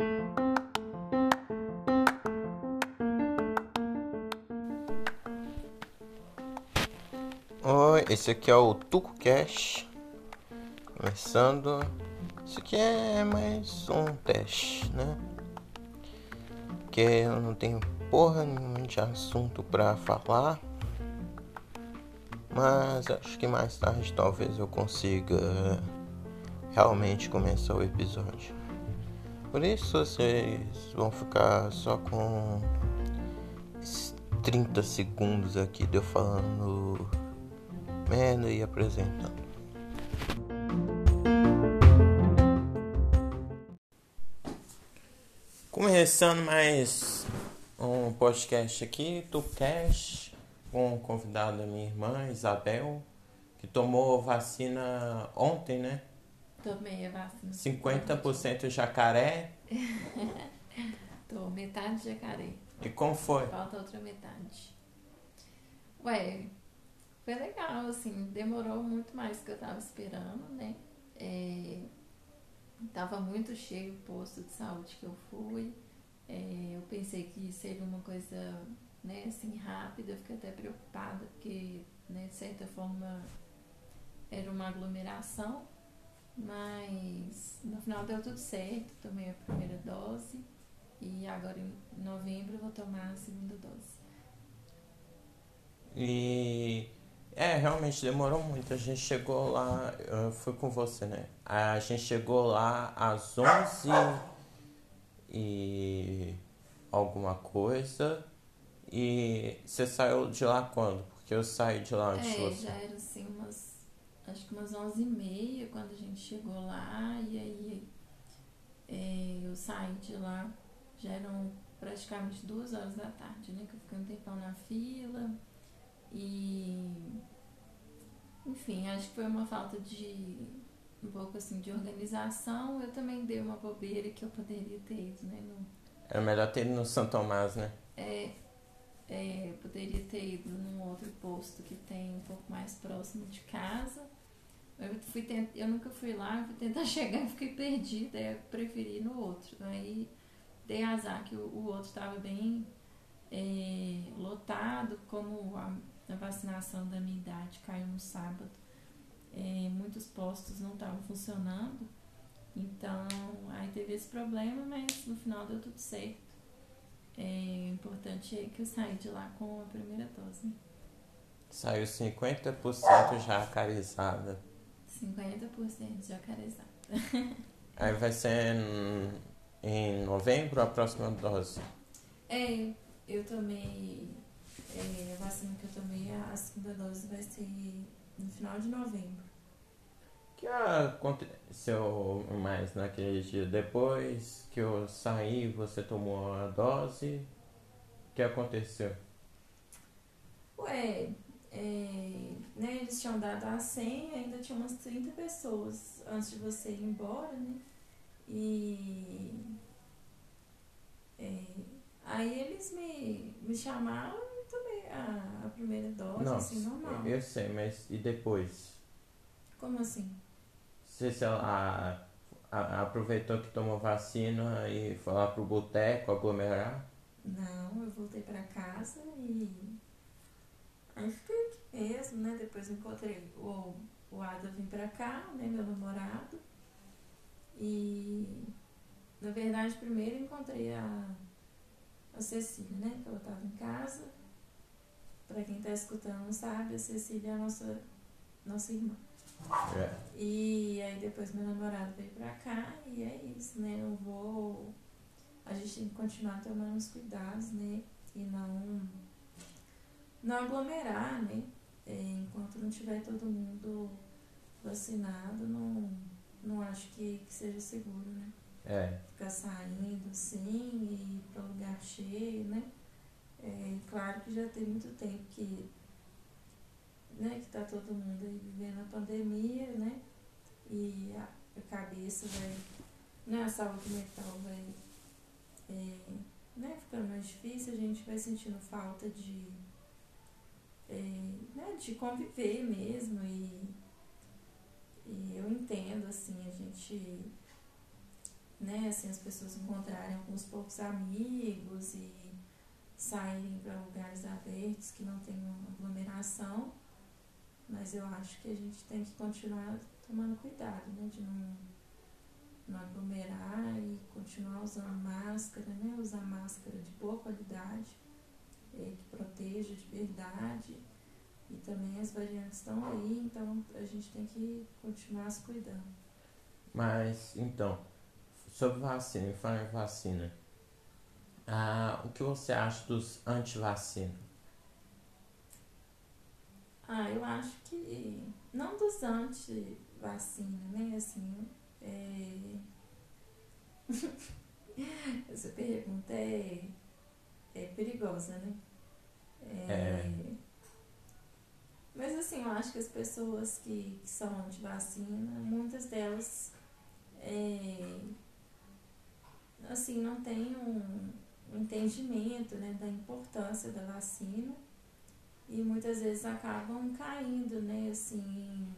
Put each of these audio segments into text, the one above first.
Oi, esse aqui é o Tuco Cash. Começando. Isso aqui é mais um teste, né? Que eu não tenho porra nenhuma de assunto pra falar. Mas acho que mais tarde talvez eu consiga realmente começar o episódio. Por isso vocês vão ficar só com 30 segundos aqui de eu falando merda e apresentando. Começando mais um podcast aqui, do Cash, com um convidado da minha irmã, Isabel, que tomou vacina ontem, né? Tomei a vacina. 50% jacaré. Tô metade jacaré. E como foi? Falta outra metade. Ué, foi legal, assim, demorou muito mais do que eu tava esperando, né? É, tava muito cheio o posto de saúde que eu fui. É, eu pensei que seria uma coisa, né, assim, rápida, eu fiquei até preocupada, porque, né, de certa forma, era uma aglomeração, mas no final deu tudo certo, tomei a primeira dose e agora em novembro eu vou tomar a segunda dose. E é, realmente demorou muito. A gente chegou lá, eu fui com você, né? A gente chegou lá às 11 e alguma coisa. E você saiu de lá quando? Porque eu saí de lá antes de É, você. já era assim umas, acho que umas 11 e meia quando a gente chegou lá e aí é, eu saí de lá, já eram praticamente duas horas da tarde, né? Que eu fiquei um tempão na fila e enfim, acho que foi uma falta de um pouco assim de organização. Eu também dei uma bobeira que eu poderia ter ido, né? No, Era melhor ter ido no São Tomás, né? é, é, eu poderia ter ido num outro posto que tem um pouco mais próximo de casa. Eu, fui tent... eu nunca fui lá, fui tentar chegar e fiquei perdida, eu preferi ir no outro. Aí dei azar que o, outro estava bem é, lotado, como a, a vacinação da minha idade caiu no sábado. é, muitos postos não estavam funcionando, então aí teve esse problema, mas no final deu tudo certo. É, importante é que eu saí de lá com a primeira dose. Saiu 50% jacarizada. 50% jacarezada. Aí vai ser em, em novembro a próxima dose. É, eu tomei. É, a vacina que eu tomei, a segunda dose vai ser no final de novembro. O que aconteceu mais naquele dia? Depois que eu saí, você tomou a dose. O que aconteceu? Ué, é, né, eles tinham dado a senha, ainda tinha umas 30 pessoas antes de você ir embora, né? E. é, aí eles me, me chamaram e tomei a, a primeira dose, Não, assim, normal. eu sei, mas e depois? Como assim? Você, sei lá, aproveitou que tomou vacina e foi lá pro boteco aglomerar? Não, eu voltei pra casa e. Aí fiquei aqui mesmo, né? Depois encontrei o, o Ada vim pra cá, né? Meu namorado. E. Na verdade, primeiro encontrei a, a Cecília, né? Que ela tava em casa. Pra quem tá escutando não sabe, a Cecília é a nossa, nossa irmã. É. E aí depois meu namorado veio pra cá e é isso, né? Eu vou. A gente tem que continuar tomando os cuidados, né? E não. Não aglomerar, né? É, enquanto não tiver todo mundo vacinado, não, não acho que, que seja seguro, né? É. Ficar saindo assim e ir pra lugar cheio, né? É, claro que já tem muito tempo que, né, que tá todo mundo aí vivendo a pandemia, né? E a, a cabeça vai, né, a saúde mental vai é, né, ficando mais difícil, a gente vai sentindo falta de, é, né, de conviver mesmo e, e eu entendo, assim, a gente né, assim, as pessoas encontrarem alguns poucos amigos e saírem para lugares abertos que não tenham aglomeração, mas eu acho que a gente tem que continuar tomando cuidado, né, de não, não aglomerar e continuar usando máscara, né, usar máscara de boa qualidade, é, que proteja de verdade, e também as variantes estão aí, então a gente tem que continuar se cuidando. Mas, então, sobre vacina, falar em vacina, ah, o que você acha dos anti-vacina? Ah, eu acho que não dos anti-vacina, né? Assim, é... essa pergunta é, é perigosa, né? É... é... Mas assim, eu acho que as pessoas que, que são anti-vacina, muitas delas é, assim, não têm um, um entendimento né, da importância da vacina e muitas vezes acabam caindo né, assim,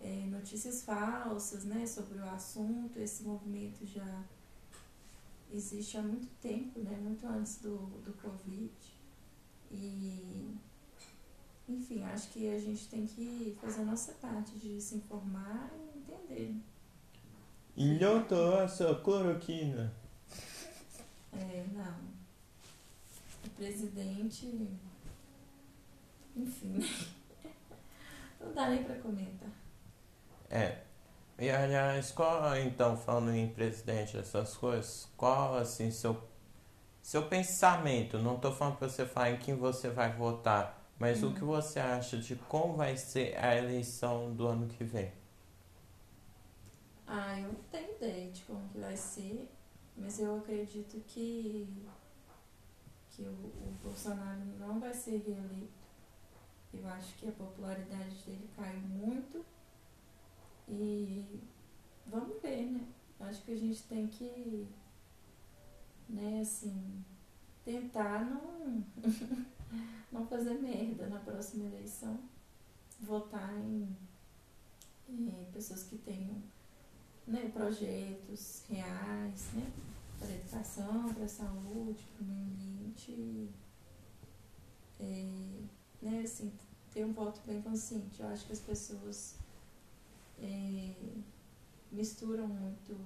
é, notícias falsas né, sobre o assunto. Esse movimento já existe há muito tempo, né, muito antes do, do Covid. E, enfim, acho que a gente tem que fazer a nossa parte de se informar e entender. Ilhoto a sua cloroquina. É, não. O presidente. Enfim. Não dá nem pra comentar. É. E aliás, qual, então, falando em presidente, essas coisas, qual, assim, seu, seu pensamento? Não tô falando pra você falar em quem você vai votar, mas hum. o que você acha de como vai ser a eleição do ano que vem? Ah, eu não tenho ideia de como que vai ser. Mas eu acredito que, que o, o Bolsonaro não vai ser reeleito. Eu acho que a popularidade dele caiu muito. E vamos ver, né? Acho que a gente tem que, né, assim, tentar não, não fazer merda na próxima eleição. Votar em, em pessoas que tenham né, projetos reais, né, para educação, para a saúde, para o meio ambiente, é, né, assim, ter um voto bem consciente. Eu acho que as pessoas é, misturam muito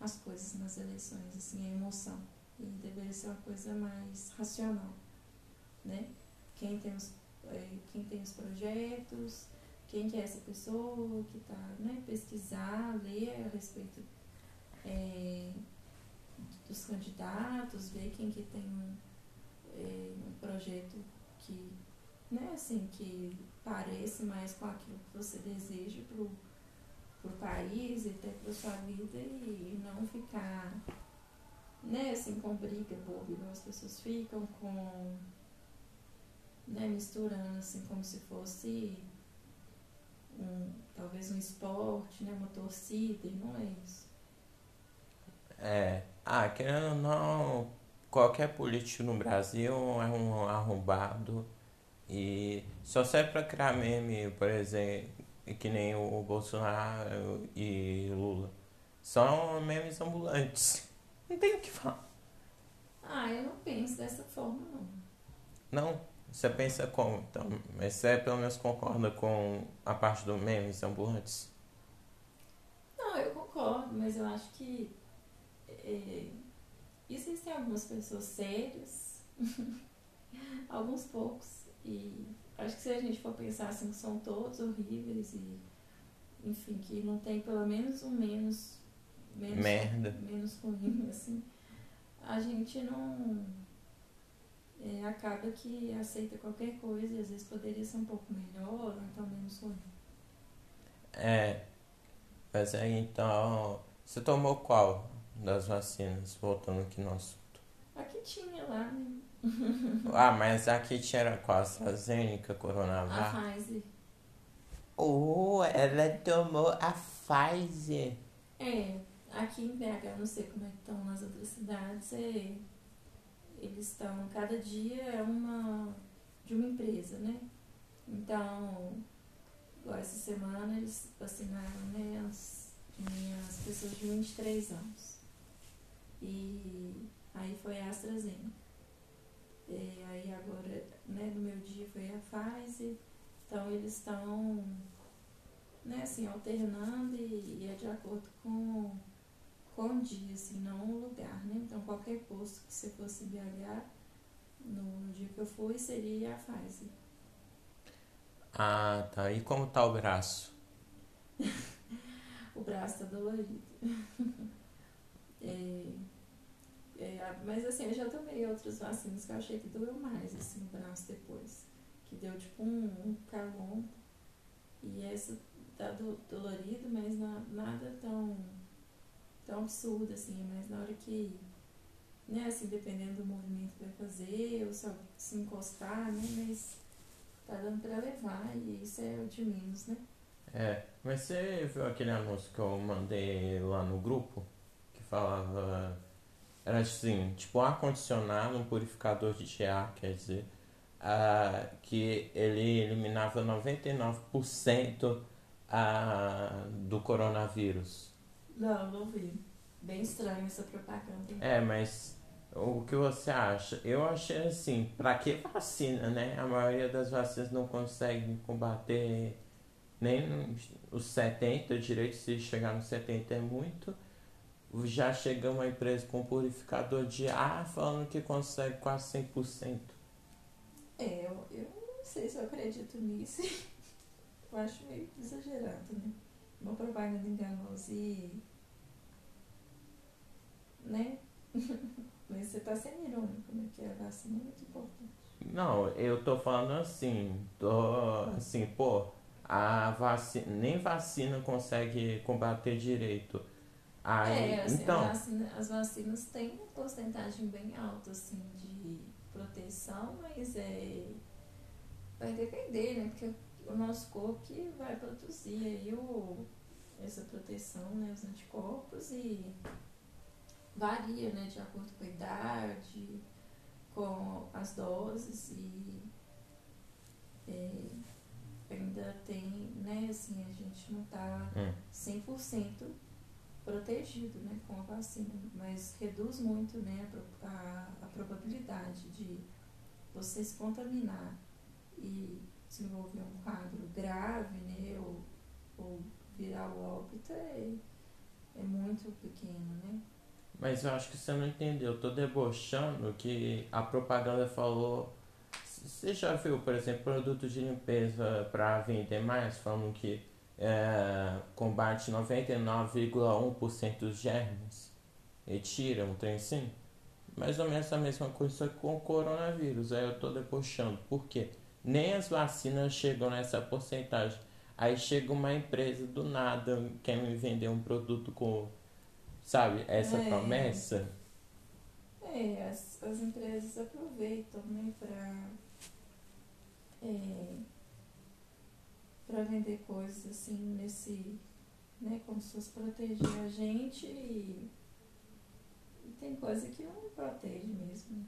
as coisas nas eleições, assim, a emoção. E deveria ser uma coisa mais racional, né? Quem tem os, é, quem tem os projetos, quem que é essa pessoa que está, né, pesquisar, ler a respeito é, dos candidatos, ver quem que tem um, é, um projeto que, né, assim, que parece mais com aquilo que você deseja pro, pro país e até pra sua vida e não ficar, né, assim, com briga boba, igual as pessoas ficam com, né, misturando, assim, como se fosse um, talvez um esporte, né, uma torcida, e não é isso. É, ah, querendo ou não, qualquer político no Brasil é um arrombado e só serve para criar meme, por exemplo, que nem o Bolsonaro e Lula. São memes ambulantes. Não tem o que falar. Ah, eu não penso dessa forma, não. Não? Você pensa como, então? Mas você pelo menos concorda com a parte do memes ambulantes? Não, eu concordo, mas eu acho que é, existem algumas pessoas sérias, alguns poucos, e acho que se a gente for pensar assim, que são todos horríveis e, enfim, que não tem pelo menos um menos, menos Merda. menos ruim, assim, a gente não é, acaba que aceita qualquer coisa e às vezes poderia ser um pouco melhor ou então menos ruim. É, mas aí então, você tomou qual das vacinas, voltando aqui no assunto? Aqui tinha lá, né? ah, mas aqui tinha qual? AstraZeneca, Coronavac? A Pfizer. Oh, ela tomou a Pfizer. É, aqui em BH, não sei como é que estão nas outras cidades, é eles estão, cada dia é uma de uma empresa, né? Então, essa semana eles vacinaram, né, as minhas pessoas de 23 anos. E aí foi a AstraZeneca. E aí agora, né, no meu dia foi a Pfizer. Então eles estão, né, assim, alternando e, e é de acordo com, com o dia, assim, não o lugar, né? Então qualquer posto que você fosse BH, no dia que eu fui, seria a Pfizer. Ah, tá. E como tá o braço? o braço tá dolorido. é, é, mas assim, eu já tomei outras vacinas que eu achei que doeu mais, assim, o braço depois. Que deu tipo um, um. E essa tá do, dolorido, mas na, nada tão, tão absurdo, assim, mas na hora que, né, assim, dependendo do movimento que vai fazer, ou só se encostar, né, mas tá dando pra levar e isso é o de menos, né? É, mas você viu aquele anúncio que eu mandei lá no grupo? Que falava. Era assim, tipo um ar-condicionado, um purificador de ar, quer dizer, uh, que ele eliminava 99% uh, do coronavírus. Não, não vi. Bem estranho essa propaganda. É, mas o que você acha? Eu achei assim, pra que vacina, né? A maioria das vacinas não consegue combater nem os 70, direito se chegar nos 70 é muito. Já chega uma empresa com purificador de ar falando que consegue quase 100%. É, eu, eu não sei se eu acredito nisso. eu acho meio exagerado, né? Uma propaganda enganosa e. né? Mas você tá sendo irônico, né? Que a vacina é muito importante. Não, eu tô falando assim, tô assim, pô, a vacina, nem vacina consegue combater direito. Aí, é, assim, então, vacina, as vacinas têm uma porcentagem bem alta assim, de proteção, mas é, vai depender, né? Porque o nosso corpo que vai produzir aí o, essa proteção, né? Os anticorpos e varia, né? De acordo com a idade, com as doses e é, ainda tem, né, assim, a gente não está hum. 100% protegido, né, com a vacina, mas reduz muito, né, a, a, probabilidade de você se contaminar e desenvolver um quadro grave, né, ou, ou virar o óbito é, é muito pequeno, né. Mas eu acho que você não entendeu. Eu tô debochando que a propaganda falou você já viu, por exemplo, produtos de limpeza para vender mais, falando que é, combate 99,1% dos germes e tira um trem assim? Mais ou menos a mesma coisa com o coronavírus. Aí eu tô debochando. Por quê? Nem as vacinas chegam nessa porcentagem. Aí chega uma empresa do nada, quer me vender um produto com, sabe, essa é. promessa. É, as, as empresas aproveitam, né, pra é, para vender coisas assim nesse, né, como se fosse proteger a gente e, e tem coisa que não protege mesmo.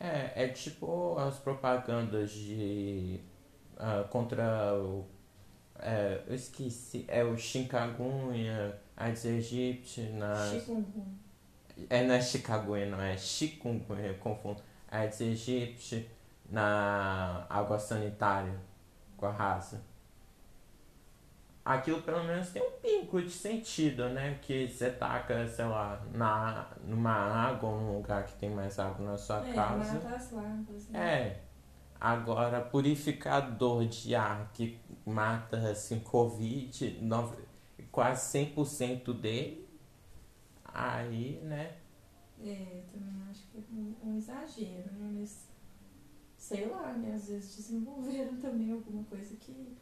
É, é tipo as propagandas de uh, contra o é, eu esqueci, é o Chikungunya, Aedes aegypti, na... Chikungunya. É, não é Chikungunya, não, é Chikungunya, eu confundo. Aedes aegypti, na água sanitária com a raça. Aquilo pelo menos tem um pingo de sentido, né? Que você taca, sei lá, na, numa água num lugar que tem mais água na sua é, casa. Mata as larvas, né? É. Agora, purificador de ar que mata assim, Covid, nove, quase 100% dele, aí, né? É, também acho que é um, um exagero, né? Mas sei lá, né? Às vezes desenvolveram também alguma coisa que,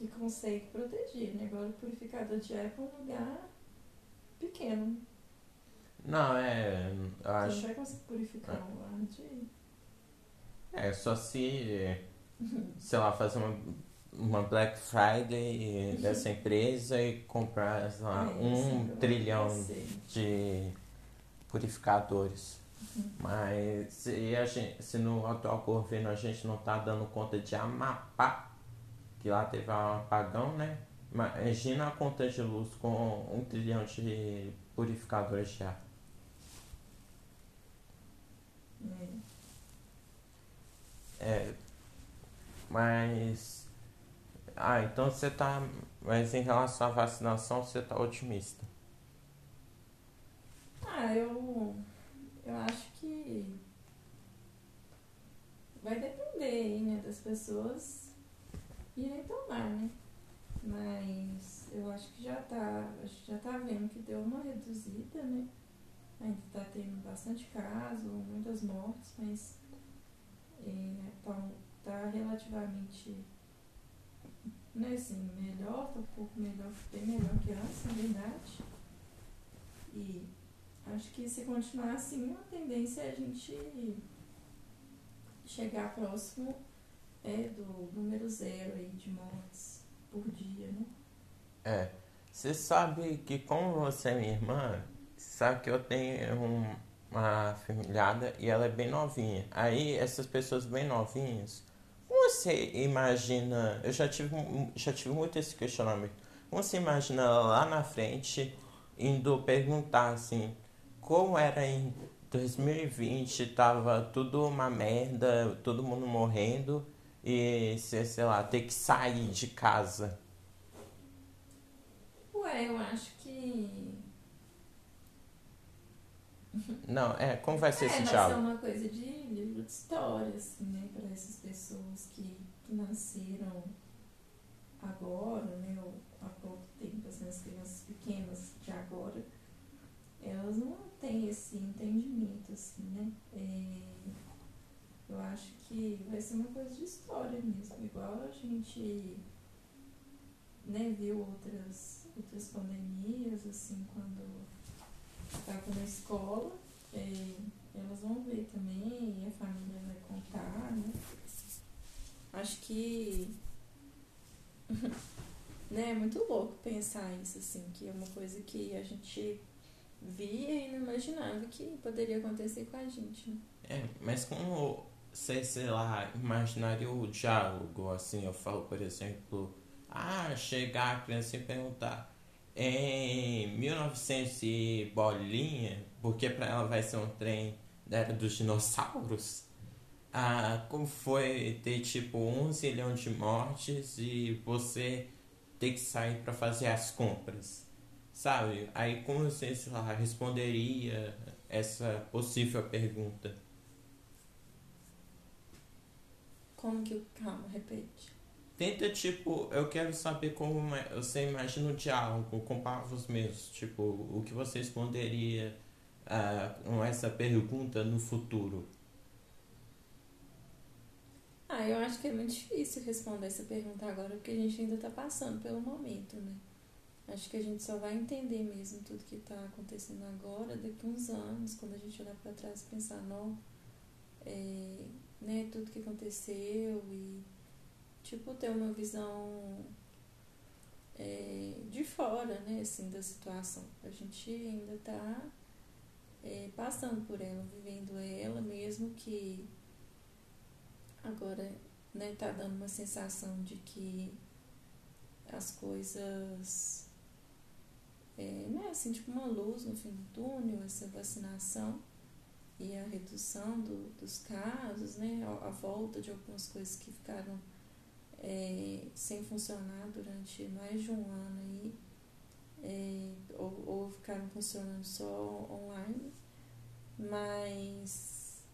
que consegue proteger, né? Agora o purificador de ar é um lugar pequeno. Não, é. Eu acho. Você não vai conseguir purificar é. um ar de. É, só se. sei lá, fazer uma, uma Black Friday dessa empresa e comprar, sei lá, é, um trilhão de purificadores. Mas se, a gente, se no atual governo a gente não está dando conta de Amapá, que lá teve um apagão, né? Imagina a conta de luz com um trilhão de purificadores de ar. É. é. Mas. Ah, então você tá. Mas em relação à vacinação, você tá otimista? Ah, eu. Eu acho que. Vai depender né, das pessoas irem tomar, né? Mas eu acho que já tá, já tá vendo que deu uma reduzida, né? Ainda tá tendo bastante caso, muitas mortes, mas é, tá, tá relativamente né, assim, melhor, tá um pouco melhor, bem melhor que antes, na verdade. E acho que se continuar assim, a tendência é a gente chegar próximo é, do número zero aí de mortes por dia, né? É. Você sabe que como você é minha irmã, sabe que eu tenho um, uma filhada e ela é bem novinha. Aí essas pessoas bem novinhas, você imagina, eu já tive, já tive muito esse questionamento. Você imagina lá na frente indo perguntar assim, como era em 2020, tava tudo uma merda, todo mundo morrendo e, sei lá, ter que sair de casa? Ué, eu acho que. Não, é, como vai ser é, esse vai diálogo? Vai ser uma coisa de livro de história, assim, né, para essas pessoas que, que nasceram agora, né, ou há pouco tempo, assim, as crianças pequenas de agora, elas não têm esse entendimento, assim, né? É, eu acho que vai ser uma coisa de história mesmo, igual a gente né, viu outras, outras pandemias, assim, quando estava na escola, é, elas vão ver também, e a família vai contar, né? Acho que né, é muito louco pensar isso, assim, que é uma coisa que a gente via e não imaginava que poderia acontecer com a gente, né? É, mas como sei, sei lá, imaginaria o diálogo, assim, eu falo, por exemplo, ah, chegar a criança e perguntar em 1900 e bolinha, porque para ela vai ser um trem da era dos dinossauros, ah, como foi ter tipo um zilhão de mortes e você ter que sair para fazer as compras, sabe? Aí como você, sei lá, responderia essa possível pergunta? Como que. Calma, repete. Tenta, tipo, eu quero saber como você imagina o diálogo com palavras mesmos. Tipo, o que você responderia uh, com essa pergunta no futuro? Ah, eu acho que é muito difícil responder essa pergunta agora, porque a gente ainda está passando pelo momento, né? Acho que a gente só vai entender mesmo tudo que está acontecendo agora daqui a uns anos, quando a gente olhar para trás e pensar, não, é, né, tudo que aconteceu e tipo ter uma visão é, de fora, né, assim, da situação. A gente ainda está é, passando por ela, vivendo ela, mesmo que agora né, tá dando uma sensação de que as coisas é, né, assim, tipo uma luz no fim do túnel, essa vacinação e a redução do, dos casos, né, a, volta de algumas coisas que ficaram é, sem funcionar durante mais de um ano aí, é, ou, ou ficaram funcionando só online, mas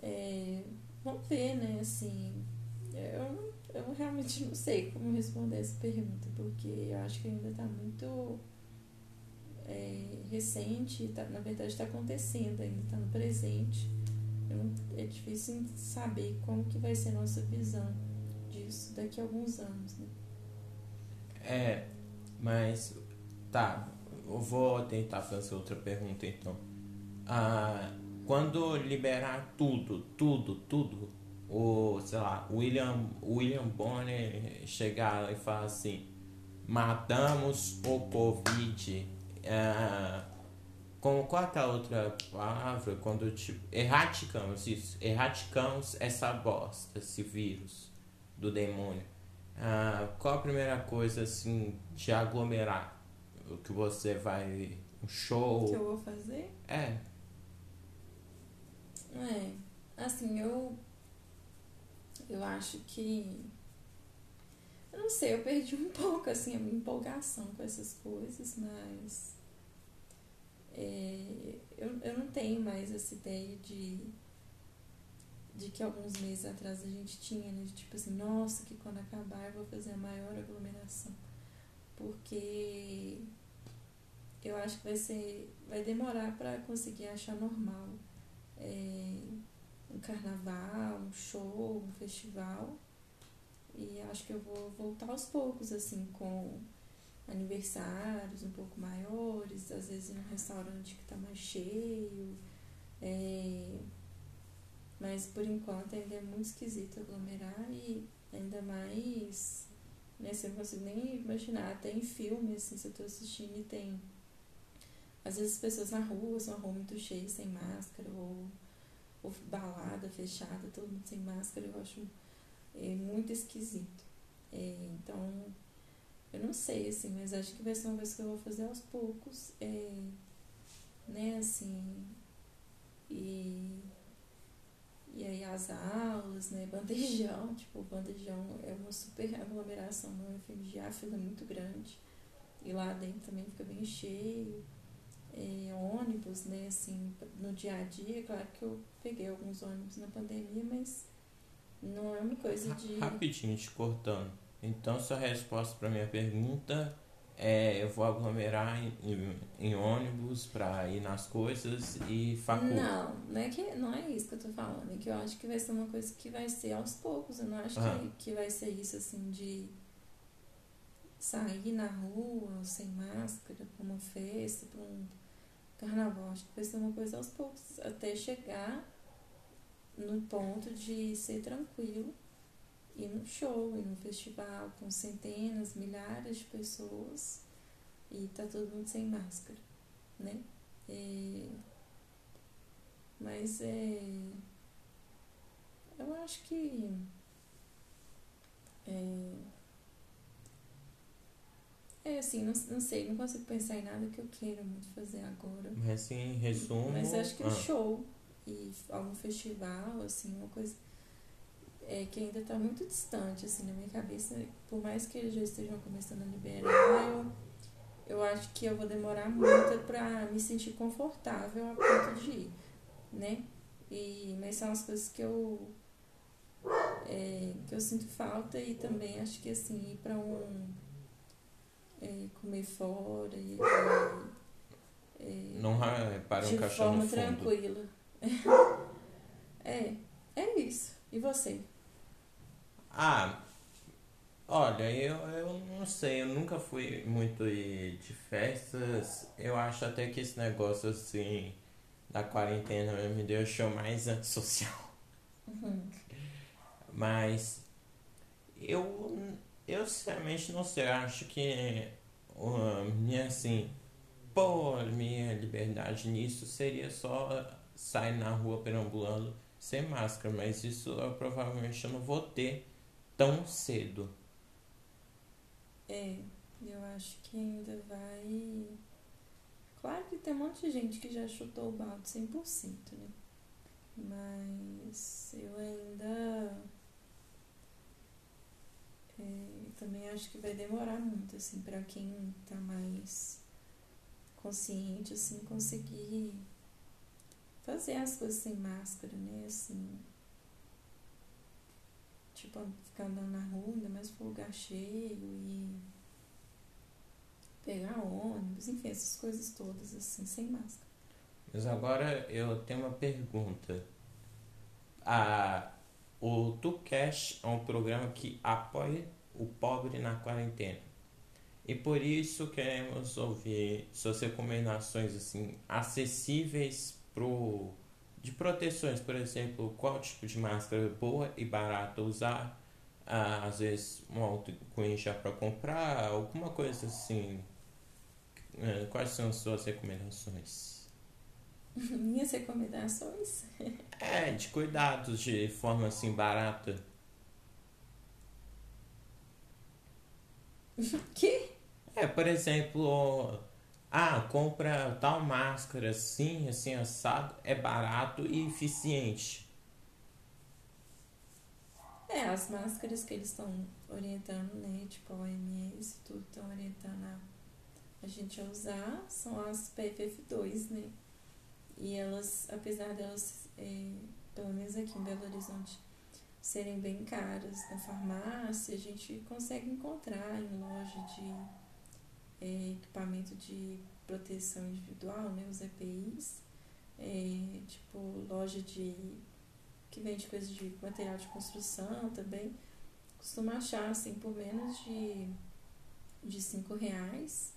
é, vamos ver, né, assim, eu, eu realmente não sei como responder essa pergunta, porque eu acho que ainda está muito é, recente, tá, na verdade está acontecendo ainda, está no presente. é difícil saber como que vai ser a nossa visão disso daqui a alguns anos, né? É, mas tá, eu vou tentar fazer outra pergunta então. Ah, quando liberar tudo, tudo, tudo, o, sei lá, William, William Bonner chegar e falar assim, matamos o Covid é, com qual é a outra palavra? Quando tipo. Erraticamos isso. Erraticamos essa bosta, esse vírus do demônio. Ah, qual a primeira coisa assim de aglomerar? O que você vai. Um show? Que eu vou fazer? É. É. Assim, eu. Eu acho que. Eu não sei, eu perdi um pouco assim a minha empolgação com essas coisas, mas. É, eu, eu não tenho mais essa ideia de de que alguns meses atrás a gente tinha, né? De tipo assim, nossa, que quando acabar eu vou fazer a maior aglomeração. Porque eu acho que vai ser. vai demorar para conseguir achar normal. É, um carnaval, um show, um festival. E acho que eu vou voltar aos poucos, assim, com aniversários um pouco maiores, às vezes em um restaurante que está mais cheio. É, mas por enquanto ainda é muito esquisito aglomerar e ainda mais. Né, eu não consigo nem imaginar. Tem filme, assim, se eu tô assistindo e tem. Às vezes pessoas na rua, são rua muito cheia, sem máscara, ou, ou balada fechada, todo mundo sem máscara, eu acho é, muito esquisito. É, então, eu não sei, assim, mas acho que vai ser uma coisa que eu vou fazer aos poucos. É, né, assim. E e aí as aulas, né? Bandejão, tipo, bandejão é uma super aglomeração no UFMG, a fila é muito grande. E lá dentro também fica bem cheio. É, ônibus, né, assim, no dia a dia, claro que eu peguei alguns ônibus na pandemia, mas não é uma coisa de. Rapidinho te cortando. Então sua resposta para minha pergunta é, eu vou aglomerar em, em, em ônibus para ir nas coisas e faculdade. Não, não é, que, não é isso que eu tô falando. É que eu acho que vai ser uma coisa que vai ser aos poucos. Eu não acho ah. que, que vai ser isso assim de sair na rua sem máscara para uma festa, para um carnaval. Acho que vai ser uma coisa aos poucos, até chegar no ponto de ser tranquilo ir no show, ir no festival com centenas, milhares de pessoas e tá todo mundo sem máscara, né? É, mas é. Eu acho que. É, é assim, não, não sei, não consigo pensar em nada que eu queira muito fazer agora. Mas assim, resumo. Mas acho que ah. show e algum festival, assim, uma coisa é, que ainda está muito distante, assim, na minha cabeça. Por mais que eles já estejam começando a liberar, eu, eu acho que eu vou demorar muito para me sentir confortável a ponto de ir, né? E, mas são as coisas que eu, é, que eu sinto falta e também acho que, assim, ir para um... É, comer fora e... É, Não para um de cachorro forma tranquila. é, é isso. E você? Ah, olha, eu, eu não sei, eu nunca fui muito de festas. Eu acho até que esse negócio assim da quarentena me deixou mais antissocial. Uhum. Mas eu, eu sinceramente não sei, eu acho que uh, minha assim, pô, minha liberdade nisso seria só sair na rua perambulando sem máscara, mas isso eu provavelmente eu não vou ter tão cedo. É, eu acho que ainda vai. Claro que tem um monte de gente que já chutou o balde 100%, né? Mas eu ainda. É, também acho que vai demorar muito, assim, para quem tá mais consciente, assim, conseguir fazer as coisas sem máscara, né? Assim, tipo, ficar andando na rua, ainda mais lugar cheio e pegar ônibus, enfim, essas coisas todas, assim, sem máscara. Mas agora eu tenho uma pergunta. A, o TuCash é um programa que apoia o pobre na quarentena. E por isso queremos ouvir suas recomendações assim acessíveis pro de proteções, por exemplo, qual tipo de máscara boa e barata usar, ah, às vezes um álcool já para comprar, alguma coisa assim. Ah, quais são as suas recomendações? Minhas recomendações? é, de cuidados de forma assim barata. que? É, por exemplo, ah, compra tal máscara assim, assim, assado, é barato e eficiente. É, as máscaras que eles estão orientando, né? Tipo, a OMS e tudo estão orientando a, a gente a usar são as PFF2, né? E elas, apesar delas, é, pelo menos aqui em Belo Horizonte, serem bem caras na farmácia, a gente consegue encontrar em loja de é, equipamento de proteção individual, né? Os EPIs. É, tipo, loja de que vende coisas de material de construção também, costuma achar assim por menos de, de cinco reais.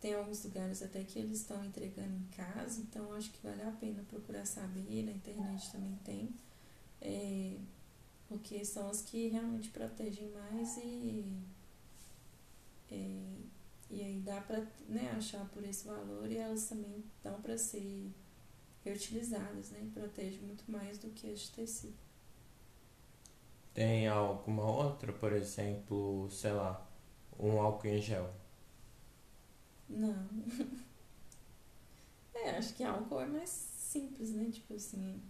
Tem alguns lugares até que eles estão entregando em casa, então acho que vale a pena procurar saber, na internet também tem. É, porque são as que realmente protegem mais e, é, e aí dá para né, achar por esse valor e elas também dão para ser reutilizadas, né? Protege muito mais do que as de tecido. Tem alguma outra, por exemplo, sei lá, um álcool em gel? Não. é, acho que álcool é mais simples, né? Tipo assim,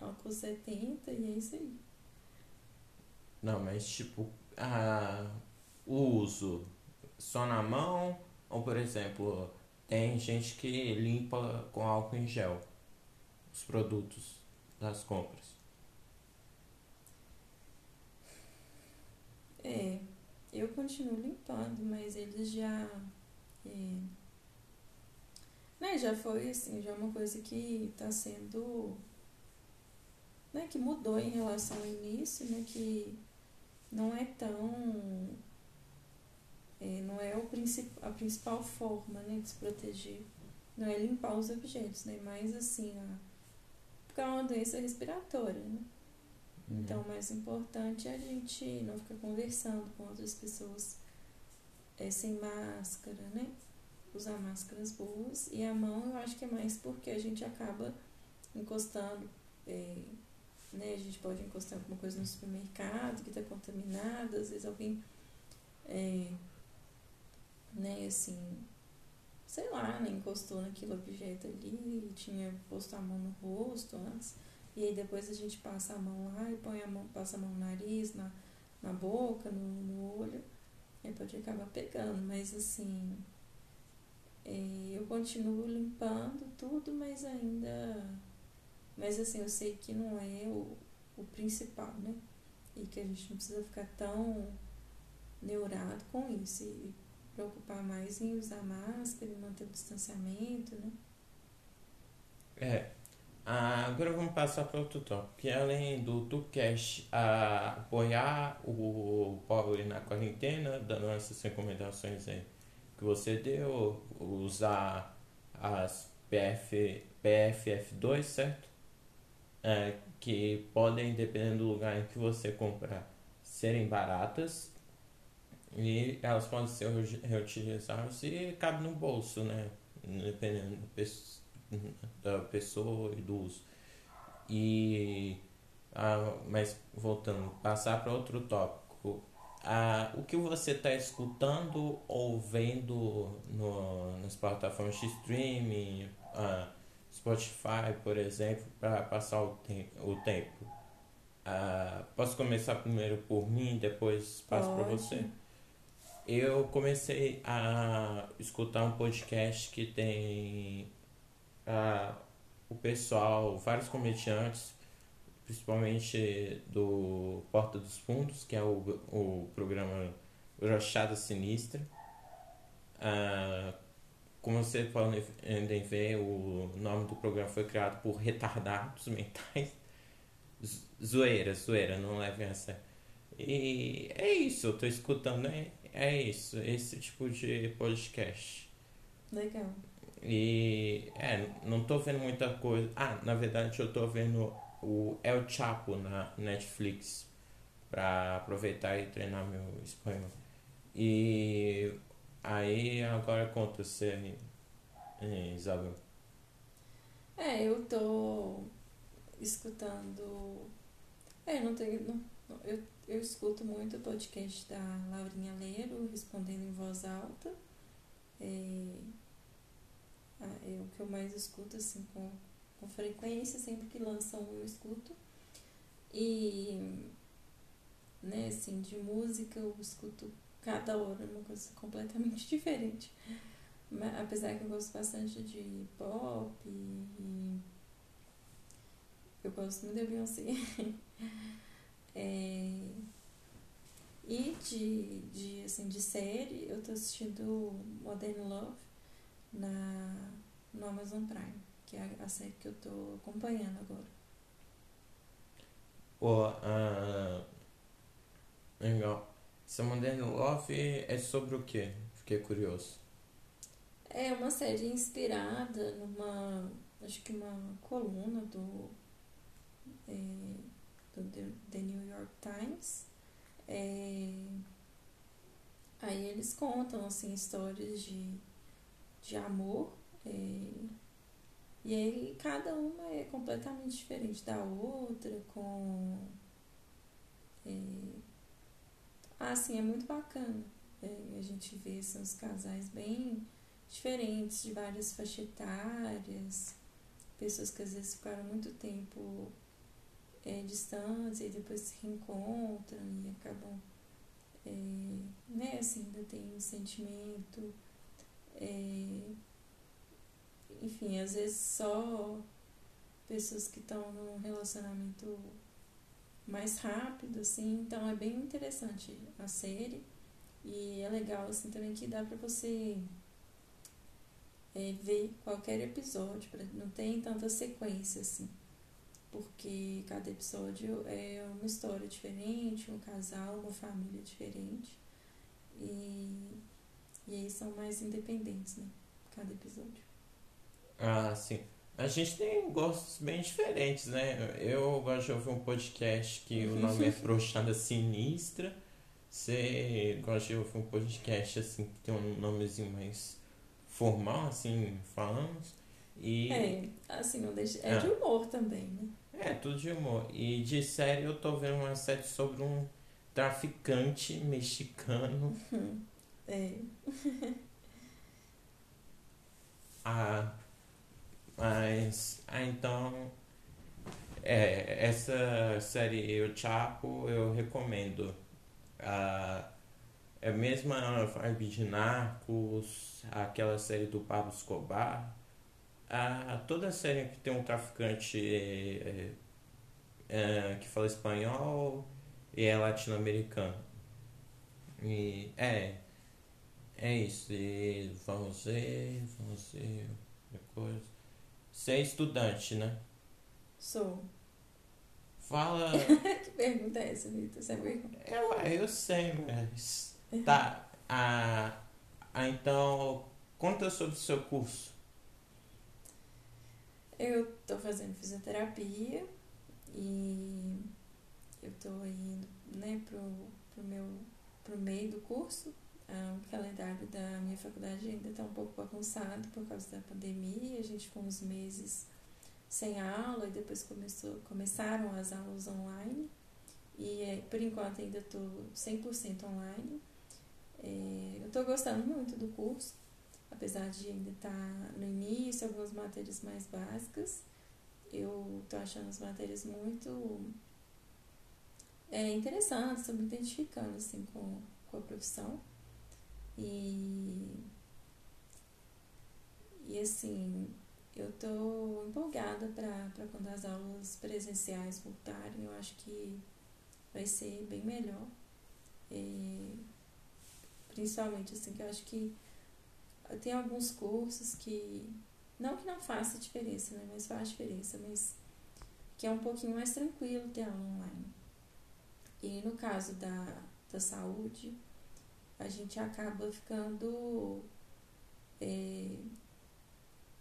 álcool 70 e é isso aí. Não, mas tipo, a, o uso só na mão, ou por exemplo, tem gente que limpa com álcool em gel os produtos das compras? É, eu continuo limpando, mas eles já. É, né, já foi assim, já é uma coisa que está sendo. Né, que mudou em relação ao início, né, que não é tão. É, não é o princip, a principal forma né, de se proteger. Não é limpar os objetos, né? Mas assim, a, porque é uma doença respiratória, né? Uhum. Então, o mais importante é a gente não ficar conversando com outras pessoas é, sem máscara, né? Usar máscaras boas. E a mão, eu acho que é mais porque a gente acaba encostando, é, né? A gente pode encostar alguma coisa no supermercado que está contaminada, às vezes alguém, é, né, assim, sei lá, né, encostou naquele objeto ali, tinha posto a mão no rosto antes, e aí depois a gente passa a mão lá e põe a mão, passa a mão no nariz, na, na boca, no, no olho, aí pode acabar pegando, mas assim, é, eu continuo limpando tudo, mas ainda, mas assim, eu sei que não é o, o principal, né, e que a gente não precisa ficar tão neurado com isso, e preocupar mais em usar máscara e manter o distanciamento, né? É. Ah, agora vamos passar para outro tópico, que além do TuCash apoiar o pobre na quarentena, dando essas recomendações aí que você deu, usar as PF, PFF2, certo? É, que podem, dependendo do lugar em que você comprar, serem baratas e elas podem ser reutilizadas e cabe no bolso, né? Dependendo da pessoa e do uso. E, ah, mas voltando, passar para outro tópico. Ah, o que você está escutando ou vendo no, nas plataformas de streaming, ah, Spotify, por exemplo, para passar o, te o tempo? Ah, posso começar primeiro por mim, depois passo para você? Eu comecei a escutar um podcast que tem o pessoal, vários comediantes, principalmente do Porta dos Fundos, que é o, o programa Rochada Sinistra. Uh, como você podem ver, o nome do programa foi criado por retardados mentais. Zoeira, zoeira, não levem essa. E é isso, eu tô escutando, né? É isso, esse tipo de podcast. Legal. E é, não tô vendo muita coisa. Ah, na verdade eu tô vendo o El Chapo na Netflix pra aproveitar e treinar meu espanhol. E aí agora conta você Isabel. É, eu tô escutando. É, não tenho. Não Eu, eu escuto muito o podcast da Laurinha Leiro, respondendo em voz alta. É, é o que eu mais escuto, assim, com, com frequência, sempre que lançam eu escuto. E, né, assim, de música eu escuto cada hora uma coisa completamente diferente. Mas, apesar que eu gosto bastante de pop e eu gosto muito da Beyoncé. é, e de, de, assim, de série, eu tô assistindo Modern Love na, no Amazon Prime, que é a, a série que eu tô acompanhando agora. Pô, legal. Essa Modern Love é sobre o quê? Fiquei curioso. É uma série inspirada numa, acho que uma coluna do é, do The New York Times. É, aí eles contam assim histórias de, de amor é, e aí cada uma é completamente diferente da outra com é, ah, assim, é muito bacana é, a gente vê assim, os casais bem diferentes de várias faixas etárias pessoas que às vezes ficaram muito tempo é, distantes e depois se reencontram e acabam, é, né, assim, ainda tem um sentimento. É, enfim, às vezes só pessoas que estão num relacionamento mais rápido, assim, então é bem interessante a série e é legal, assim, também que dá pra você é, ver qualquer episódio, pra, não tem tanta sequência, assim porque cada episódio é uma história diferente, um casal, uma família diferente. E, e aí são mais independentes, né? Cada episódio. Ah, sim. A gente tem gostos bem diferentes, né? Eu gosto de ouvir um podcast que o nome é Frouxada Sinistra. Você gosta de ouvir um podcast assim que tem um nomezinho mais formal, assim, falamos. E... É, assim, não deixa... é ah. de humor também, né? É, tudo de humor. E de série eu tô vendo uma série sobre um traficante mexicano. É. ah, mas. Ah, então. É, essa série O Chapo eu recomendo. Ah, é a mesma vibe de Narcos, aquela série do Pablo Escobar a, toda série que tem um traficante é, é, que fala espanhol e é latino-americano. E é. É isso. E vamos ver, vamos ver coisa. Você é estudante, né? Sou. Fala. que pergunta é essa, Vitor? Você é Eu, eu sei, mas. Tá. Ah, ah, então, conta sobre o seu curso. Eu tô fazendo fisioterapia e eu tô indo, né, pro, pro meu pro meio do curso. Ah, o calendário da minha faculdade ainda está um pouco bagunçado por causa da pandemia. A gente ficou uns meses sem aula e depois começou, começaram as aulas online. E é, por enquanto ainda estou 100% online. É, eu estou gostando muito do curso apesar de ainda estar tá no início, algumas matérias mais básicas, eu estou achando as matérias muito é, interessantes, estou me identificando assim, com, com a profissão. E, e assim, eu estou empolgada para quando as aulas presenciais voltarem, eu acho que vai ser bem melhor. E, principalmente assim, que eu acho que tem alguns cursos que, não que não faça diferença, né, mas faz diferença, mas que é um pouquinho mais tranquilo ter aula online. E no caso da, da saúde, a gente acaba ficando é,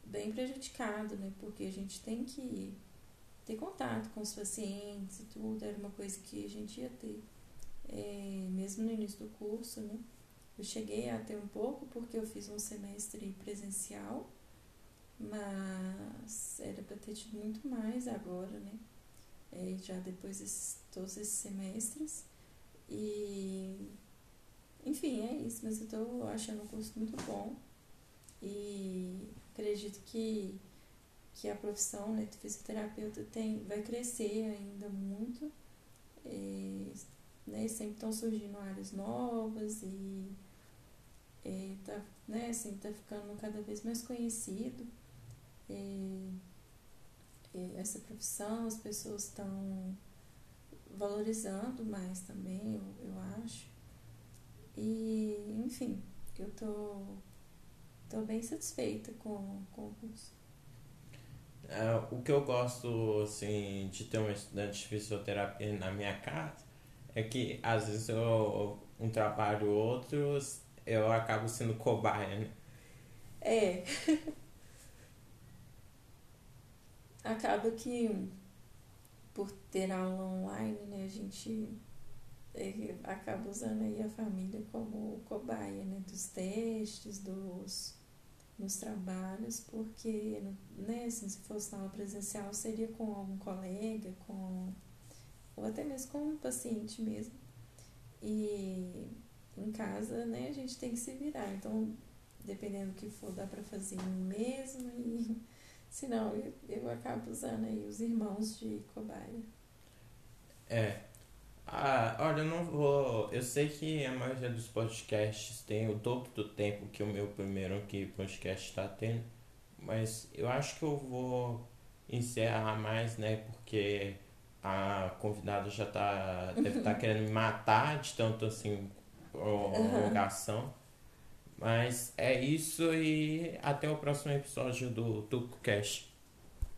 bem prejudicado, né? Porque a gente tem que ter contato com os pacientes e tudo, era uma coisa que a gente ia ter, é, mesmo no início do curso, né? Eu cheguei a ter um pouco porque eu fiz um semestre presencial, mas era para ter tido muito mais agora, né? é, já depois de todos esses semestres. E enfim, é isso, mas eu estou achando o curso muito bom e acredito que, que a profissão né, de fisioterapeuta tem, vai crescer ainda muito. E, né, sempre estão surgindo áreas novas e está né, assim, tá ficando cada vez mais conhecido. E, e essa profissão, as pessoas estão valorizando mais também, eu, eu acho. E, enfim, eu tô, tô bem satisfeita com, com o curso. É, o que eu gosto, assim, de ter um estudante de fisioterapia na minha casa é que, às vezes, eu, um trabalho outro, eu acabo sendo cobaia, né? É. Acaba que, por ter aula online, né, a gente acaba usando aí a família como cobaia, né, dos testes, dos, dos trabalhos, porque, né, assim, se fosse na aula presencial, seria com algum colega, com, ou até mesmo com um paciente mesmo. E em casa, né, a gente tem que se virar, então, dependendo do que for, dá para fazer mesmo, e senão eu, eu acabo usando aí os irmãos de cobaia. É, ah, olha, eu não vou. Eu sei que a maioria dos podcasts tem o dobro do tempo que o meu primeiro aqui podcast está tendo, mas eu acho que eu vou encerrar mais, né? Porque a convidada já tá. deve estar tá querendo me matar de tanto assim prorrogação. Uhum. Mas é isso e até o próximo episódio do TucoCast.